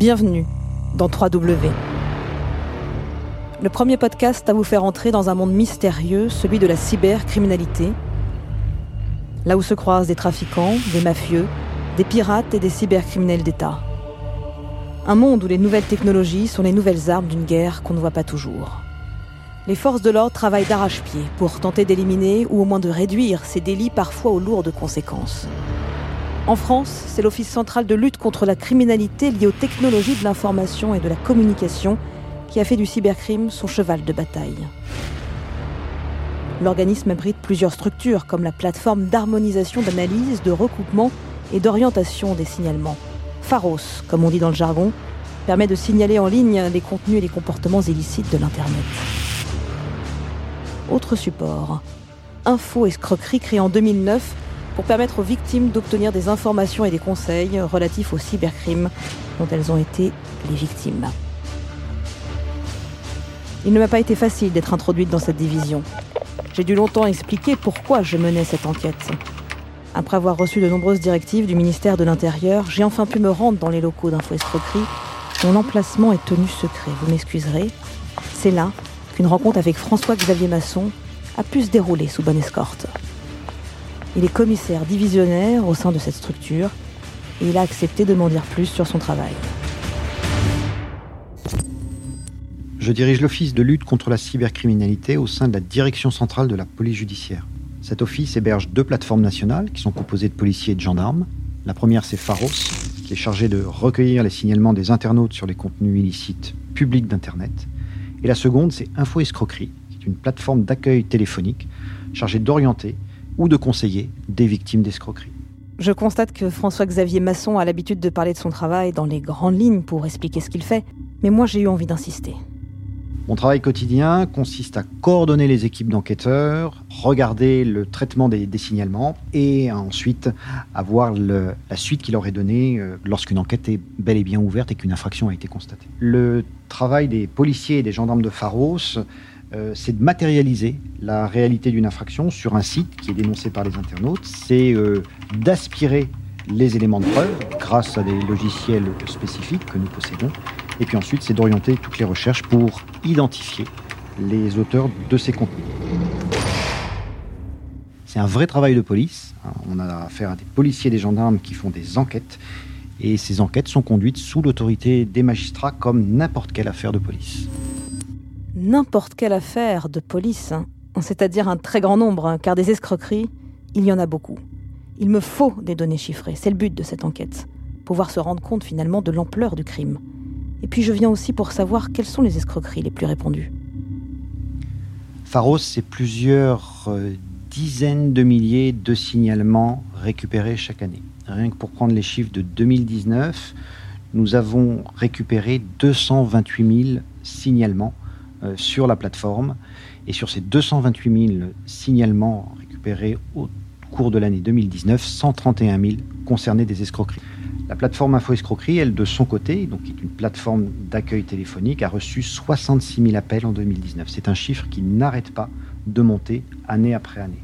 Bienvenue dans 3W. Le premier podcast à vous faire entrer dans un monde mystérieux, celui de la cybercriminalité. Là où se croisent des trafiquants, des mafieux, des pirates et des cybercriminels d'État. Un monde où les nouvelles technologies sont les nouvelles armes d'une guerre qu'on ne voit pas toujours. Les forces de l'ordre travaillent d'arrache-pied pour tenter d'éliminer ou au moins de réduire ces délits parfois aux lourdes conséquences. En France, c'est l'Office central de lutte contre la criminalité liée aux technologies de l'information et de la communication qui a fait du cybercrime son cheval de bataille. L'organisme abrite plusieurs structures comme la plateforme d'harmonisation d'analyse, de recoupement et d'orientation des signalements. Pharos, comme on dit dans le jargon, permet de signaler en ligne les contenus et les comportements illicites de l'Internet. Autre support, Info Escroquerie créé en 2009 pour permettre aux victimes d'obtenir des informations et des conseils relatifs aux cybercrimes dont elles ont été les victimes. Il ne m'a pas été facile d'être introduite dans cette division. J'ai dû longtemps expliquer pourquoi je menais cette enquête. Après avoir reçu de nombreuses directives du ministère de l'Intérieur, j'ai enfin pu me rendre dans les locaux d'Info Escroquerie, dont l'emplacement est tenu secret. Vous m'excuserez. C'est là qu'une rencontre avec François-Xavier Masson a pu se dérouler sous bonne escorte. Il est commissaire divisionnaire au sein de cette structure et il a accepté de m'en dire plus sur son travail. Je dirige l'Office de lutte contre la cybercriminalité au sein de la Direction centrale de la police judiciaire. Cet office héberge deux plateformes nationales qui sont composées de policiers et de gendarmes. La première, c'est Pharos, qui est chargé de recueillir les signalements des internautes sur les contenus illicites publics d'Internet. Et la seconde, c'est Info Escroquerie, qui est une plateforme d'accueil téléphonique chargée d'orienter ou de conseiller des victimes d'escroquerie. Je constate que François-Xavier Masson a l'habitude de parler de son travail dans les grandes lignes pour expliquer ce qu'il fait, mais moi j'ai eu envie d'insister. Mon travail quotidien consiste à coordonner les équipes d'enquêteurs, regarder le traitement des, signalements et ensuite avoir la suite qu'il aurait donnée euh, lorsqu'une enquête est bel et bien ouverte et qu'une infraction a été constatée. Le travail des policiers et des gendarmes de Pharos euh, c'est de matérialiser la réalité d'une infraction sur un site qui est dénoncé par les internautes. C'est euh, d'aspirer les éléments de preuve grâce à des logiciels spécifiques que nous possédons. Et puis ensuite, c'est d'orienter toutes les recherches pour identifier les auteurs de ces contenus. C'est un vrai travail de police. On a affaire à des policiers et des gendarmes qui font des enquêtes. Et ces enquêtes sont conduites sous l'autorité des magistrats comme n'importe quelle affaire de police n'importe quelle affaire de police, hein. c'est-à-dire un très grand nombre, hein, car des escroqueries, il y en a beaucoup. Il me faut des données chiffrées, c'est le but de cette enquête, pouvoir se rendre compte finalement de l'ampleur du crime. Et puis je viens aussi pour savoir quelles sont les escroqueries les plus répandues. Pharos, c'est plusieurs euh, dizaines de milliers de signalements récupérés chaque année. Rien que pour prendre les chiffres de 2019, nous avons récupéré 228 000 signalements sur la plateforme. Et sur ces 228 000 signalements récupérés au cours de l'année 2019, 131 000 concernaient des escroqueries. La plateforme Info Escroquerie, elle, de son côté, donc qui est une plateforme d'accueil téléphonique, a reçu 66 000 appels en 2019. C'est un chiffre qui n'arrête pas de monter année après année.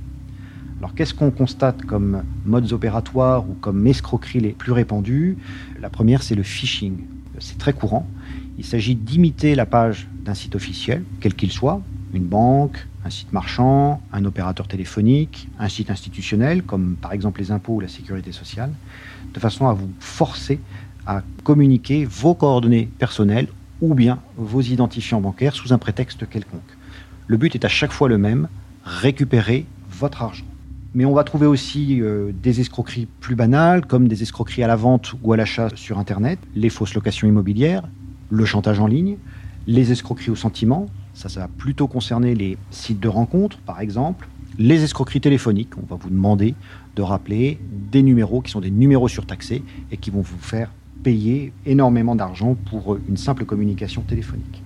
Alors qu'est-ce qu'on constate comme modes opératoires ou comme escroqueries les plus répandues? La première, c'est le phishing. C'est très courant. Il s'agit d'imiter la page d'un site officiel, quel qu'il soit, une banque, un site marchand, un opérateur téléphonique, un site institutionnel, comme par exemple les impôts ou la sécurité sociale, de façon à vous forcer à communiquer vos coordonnées personnelles ou bien vos identifiants bancaires sous un prétexte quelconque. Le but est à chaque fois le même, récupérer votre argent. Mais on va trouver aussi euh, des escroqueries plus banales, comme des escroqueries à la vente ou à l'achat sur Internet, les fausses locations immobilières, le chantage en ligne, les escroqueries au sentiment, ça, ça va plutôt concerner les sites de rencontres, par exemple, les escroqueries téléphoniques, on va vous demander de rappeler des numéros qui sont des numéros surtaxés et qui vont vous faire payer énormément d'argent pour une simple communication téléphonique.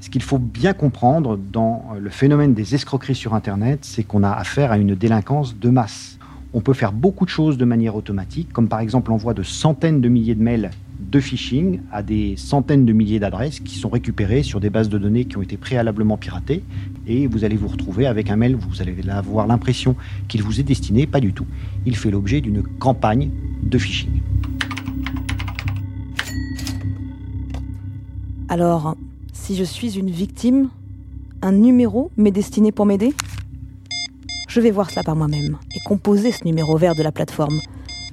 Ce qu'il faut bien comprendre dans le phénomène des escroqueries sur Internet, c'est qu'on a affaire à une délinquance de masse. On peut faire beaucoup de choses de manière automatique, comme par exemple l'envoi de centaines de milliers de mails de phishing à des centaines de milliers d'adresses qui sont récupérées sur des bases de données qui ont été préalablement piratées. Et vous allez vous retrouver avec un mail, vous allez avoir l'impression qu'il vous est destiné, pas du tout. Il fait l'objet d'une campagne de phishing. Alors, si je suis une victime, un numéro m'est destiné pour m'aider? Je vais voir cela par moi-même et composer ce numéro vert de la plateforme,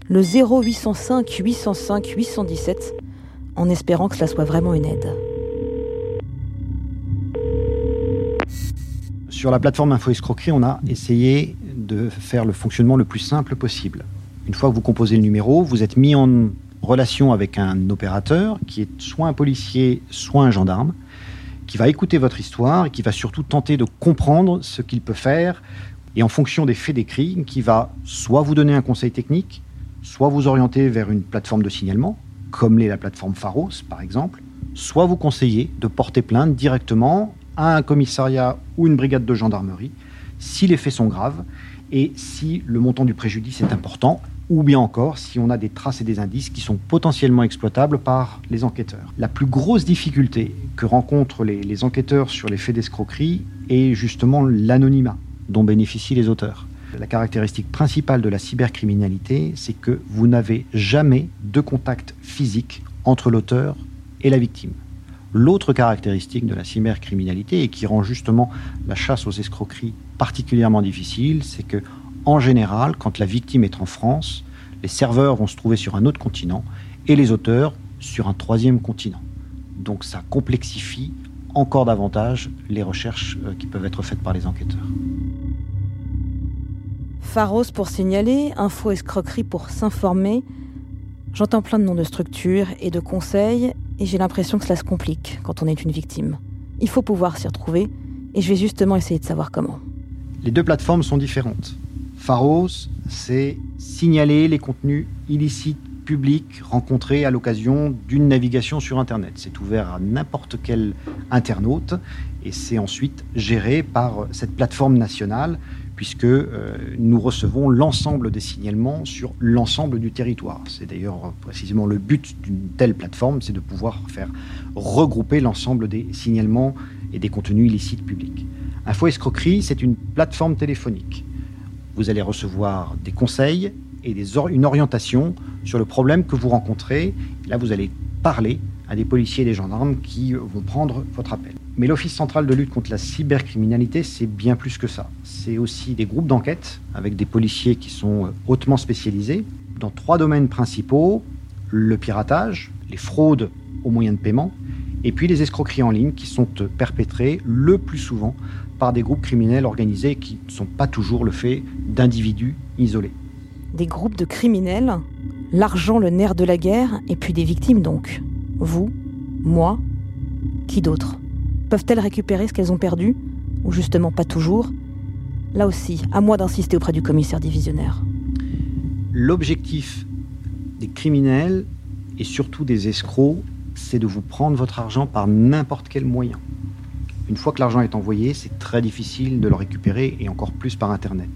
le 0805 805 817, en espérant que cela soit vraiment une aide. Sur la plateforme Info Escroquerie, on a essayé de faire le fonctionnement le plus simple possible. Une fois que vous composez le numéro, vous êtes mis en relation avec un opérateur qui est soit un policier, soit un gendarme, qui va écouter votre histoire et qui va surtout tenter de comprendre ce qu'il peut faire et en fonction des faits décrits, qui va soit vous donner un conseil technique, soit vous orienter vers une plateforme de signalement, comme l'est la plateforme Pharos par exemple, soit vous conseiller de porter plainte directement à un commissariat ou une brigade de gendarmerie si les faits sont graves et si le montant du préjudice est important, ou bien encore si on a des traces et des indices qui sont potentiellement exploitables par les enquêteurs. La plus grosse difficulté que rencontrent les, les enquêteurs sur les faits d'escroquerie est justement l'anonymat dont bénéficient les auteurs. La caractéristique principale de la cybercriminalité, c'est que vous n'avez jamais de contact physique entre l'auteur et la victime. L'autre caractéristique de la cybercriminalité et qui rend justement la chasse aux escroqueries particulièrement difficile, c'est que en général, quand la victime est en France, les serveurs vont se trouver sur un autre continent et les auteurs sur un troisième continent. Donc ça complexifie encore davantage les recherches euh, qui peuvent être faites par les enquêteurs. Pharos pour signaler, info escroquerie pour s'informer. J'entends plein de noms de structures et de conseils et j'ai l'impression que cela se complique quand on est une victime. Il faut pouvoir s'y retrouver, et je vais justement essayer de savoir comment. Les deux plateformes sont différentes. Pharos, c'est signaler les contenus illicites publics rencontrés à l'occasion d'une navigation sur Internet. C'est ouvert à n'importe quel internaute et c'est ensuite géré par cette plateforme nationale puisque euh, nous recevons l'ensemble des signalements sur l'ensemble du territoire. C'est d'ailleurs précisément le but d'une telle plateforme, c'est de pouvoir faire regrouper l'ensemble des signalements et des contenus illicites publics. Info Escroquerie, c'est une plateforme téléphonique. Vous allez recevoir des conseils et une orientation sur le problème que vous rencontrez. Là, vous allez parler à des policiers et des gendarmes qui vont prendre votre appel. Mais l'Office central de lutte contre la cybercriminalité, c'est bien plus que ça. C'est aussi des groupes d'enquête avec des policiers qui sont euh, hautement spécialisés dans trois domaines principaux, le piratage, les fraudes aux moyens de paiement, et puis les escroqueries en ligne qui sont euh, perpétrées le plus souvent par des groupes criminels organisés qui ne sont pas toujours le fait d'individus isolés. Des groupes de criminels, l'argent le nerf de la guerre, et puis des victimes donc. Vous, moi, qui d'autre? Peuvent-elles récupérer ce qu'elles ont perdu Ou justement pas toujours? Là aussi, à moi d'insister auprès du commissaire divisionnaire. L'objectif des criminels et surtout des escrocs, c'est de vous prendre votre argent par n'importe quel moyen. Une fois que l'argent est envoyé, c'est très difficile de le récupérer et encore plus par Internet.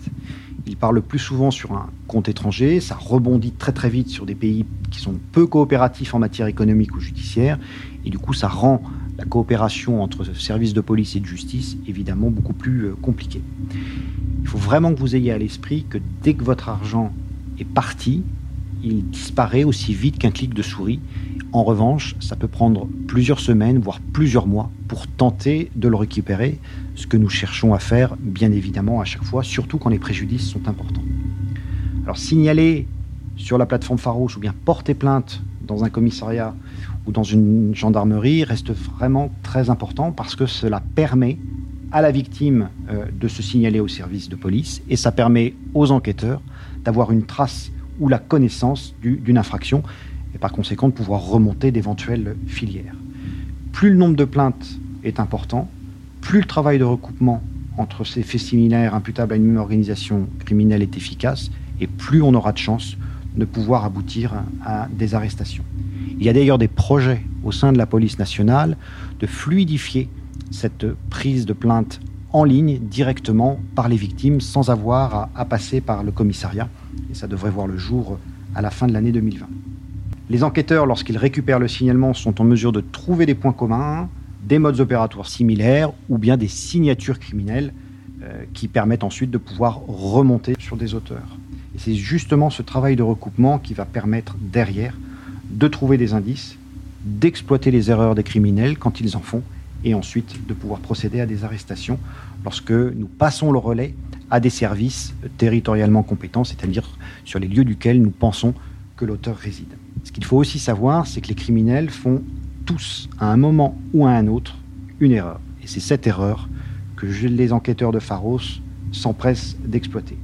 Ils parlent plus souvent sur un compte étranger, ça rebondit très très vite sur des pays qui sont peu coopératifs en matière économique ou judiciaire, et du coup ça rend la coopération entre services de police et de justice évidemment beaucoup plus euh, compliquée. Il faut vraiment que vous ayez à l'esprit que dès que votre argent est parti, il disparaît aussi vite qu'un clic de souris. En revanche, ça peut prendre plusieurs semaines, voire plusieurs mois, pour tenter de le récupérer, ce que nous cherchons à faire, bien évidemment, à chaque fois, surtout quand les préjudices sont importants. Alors, signaler sur la plateforme Pharos ou bien porter plainte dans un commissariat ou dans une gendarmerie reste vraiment très important parce que cela permet à la victime euh, de se signaler au service de police et ça permet aux enquêteurs d'avoir une trace ou la connaissance d'une infraction et par conséquent de pouvoir remonter d'éventuelles filières. Plus le nombre de plaintes est important, plus le travail de recoupement entre ces faits similaires imputables à une même organisation criminelle est efficace et plus on aura de chances de pouvoir aboutir à des arrestations. Il y a d'ailleurs des projets au sein de la police nationale de fluidifier cette prise de plainte en ligne directement par les victimes sans avoir à, passer par le commissariat. Et ça devrait voir le jour à la fin de l'année 2020. Les enquêteurs, lorsqu'ils récupèrent le signalement, sont en mesure de trouver des points communs, des modes opératoires similaires ou bien des signatures criminelles euh, qui permettent ensuite de pouvoir remonter sur des auteurs. C'est justement ce travail de recoupement qui va permettre derrière de trouver des indices, d'exploiter les erreurs des criminels quand ils en font et ensuite de pouvoir procéder à des arrestations lorsque nous passons le relais à des services territorialement compétents, c'est-à-dire sur les lieux duquel nous pensons que l'auteur réside. Ce qu'il faut aussi savoir, c'est que les criminels font tous, à un moment ou à un autre, une erreur. Et c'est cette erreur que les enquêteurs de Pharos s'empressent d'exploiter.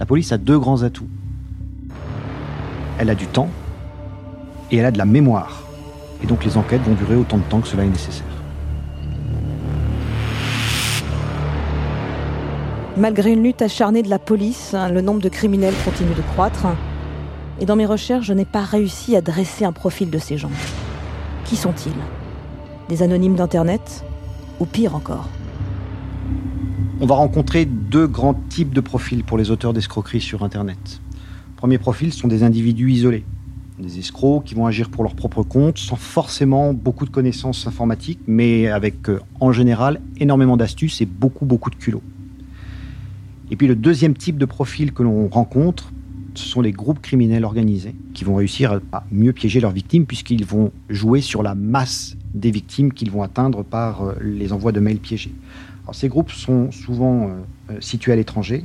La police a deux grands atouts. Elle a du temps et elle a de la mémoire. Et donc les enquêtes vont durer autant de temps que cela est nécessaire. Malgré une lutte acharnée de la police, hein, le nombre de criminels continue de croître. Et dans mes recherches, je n'ai pas réussi à dresser un profil de ces gens. Qui sont-ils? Des anonymes d'Internet? Ou pire encore On va rencontrer deux grands types de profils pour les auteurs d'escroqueries sur Internet. Premier profil sont des individus isolés, des escrocs qui vont agir pour leur propre compte sans forcément beaucoup de connaissances informatiques, mais avec euh, en général énormément d'astuces et beaucoup beaucoup de culot. Et puis le deuxième type de profil que l'on rencontre, ce sont les groupes criminels organisés qui vont réussir à mieux piéger leurs victimes puisqu'ils vont jouer sur la masse des victimes qu'ils vont atteindre par euh, les envois de mails piégés. Ces groupes sont souvent euh, euh, situés à l'étranger,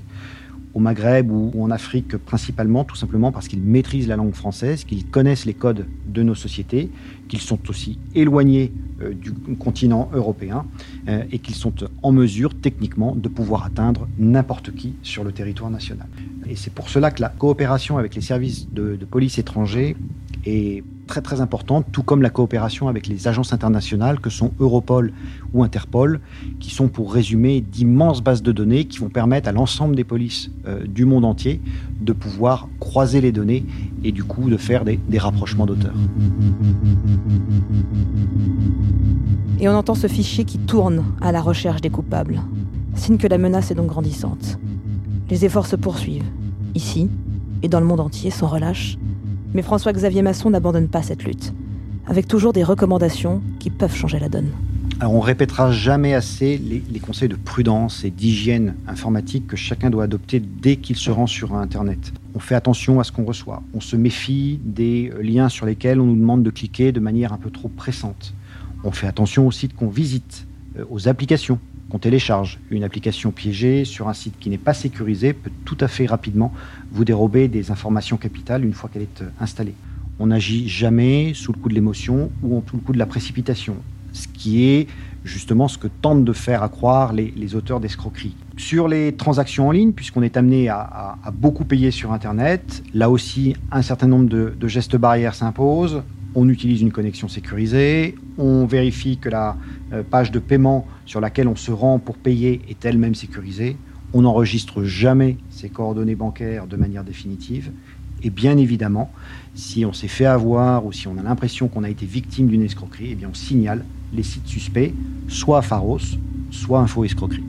au Maghreb ou en Afrique principalement, tout simplement parce qu'ils maîtrisent la langue française, qu'ils connaissent les codes de nos sociétés, qu'ils sont aussi éloignés euh, du continent européen et qu'ils sont en mesure techniquement de pouvoir atteindre n'importe qui sur le territoire national. Et c'est pour cela que la coopération avec les services de police étrangers est très très importante, tout comme la coopération avec les agences internationales que sont Europol ou Interpol, qui sont pour résumer d'immenses bases de données qui vont permettre à l'ensemble des polices euh, du monde entier de pouvoir croiser les données et du coup de faire des, des rapprochements d'auteurs. Et on entend ce fichier qui tourne à la recherche des coupables, signe que la menace est donc grandissante. Les efforts se poursuivent, ici et dans le monde entier sans relâche, mais François-Xavier Masson n'abandonne pas cette lutte, avec toujours des recommandations qui peuvent changer la donne. Alors on répétera jamais assez les, conseils de prudence et d'hygiène informatique que chacun doit adopter dès qu'il se rend sur Internet. On fait attention à ce qu'on reçoit. On se méfie des liens sur lesquels on nous demande de cliquer de manière un peu trop pressante. On fait attention aussi qu'on visite, euh, aux applications qu'on télécharge. Une application piégée sur un site qui n'est pas sécurisé peut tout à fait rapidement vous dérober des informations capitales une fois qu'elle est euh, installée. On n'agit jamais sous le coup de l'émotion ou sous le coup de la précipitation, ce qui est justement ce que tentent de faire à croire les, les auteurs d'escroqueries. Sur les transactions en ligne, puisqu'on est amené à, beaucoup payer sur Internet, là aussi un certain nombre de gestes barrières s'imposent on utilise une connexion sécurisée, on vérifie que la euh, page de paiement sur laquelle on se rend pour payer est elle-même sécurisée, on n'enregistre jamais ses coordonnées bancaires de manière définitive, et bien évidemment, si on s'est fait avoir ou si on a l'impression qu'on a été victime d'une escroquerie, eh on signale les sites suspects, soit à Pharos, soit Info Escroquerie.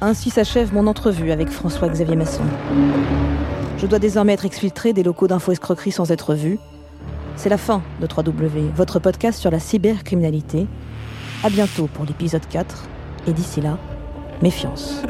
Ainsi s'achève mon entrevue avec François-Xavier Masson. Je dois désormais être exfiltré des locaux d'info escroquerie sans être vu. C'est la fin de 3W, votre podcast sur la cybercriminalité. À bientôt pour l'épisode 4. Et d'ici là, méfiance.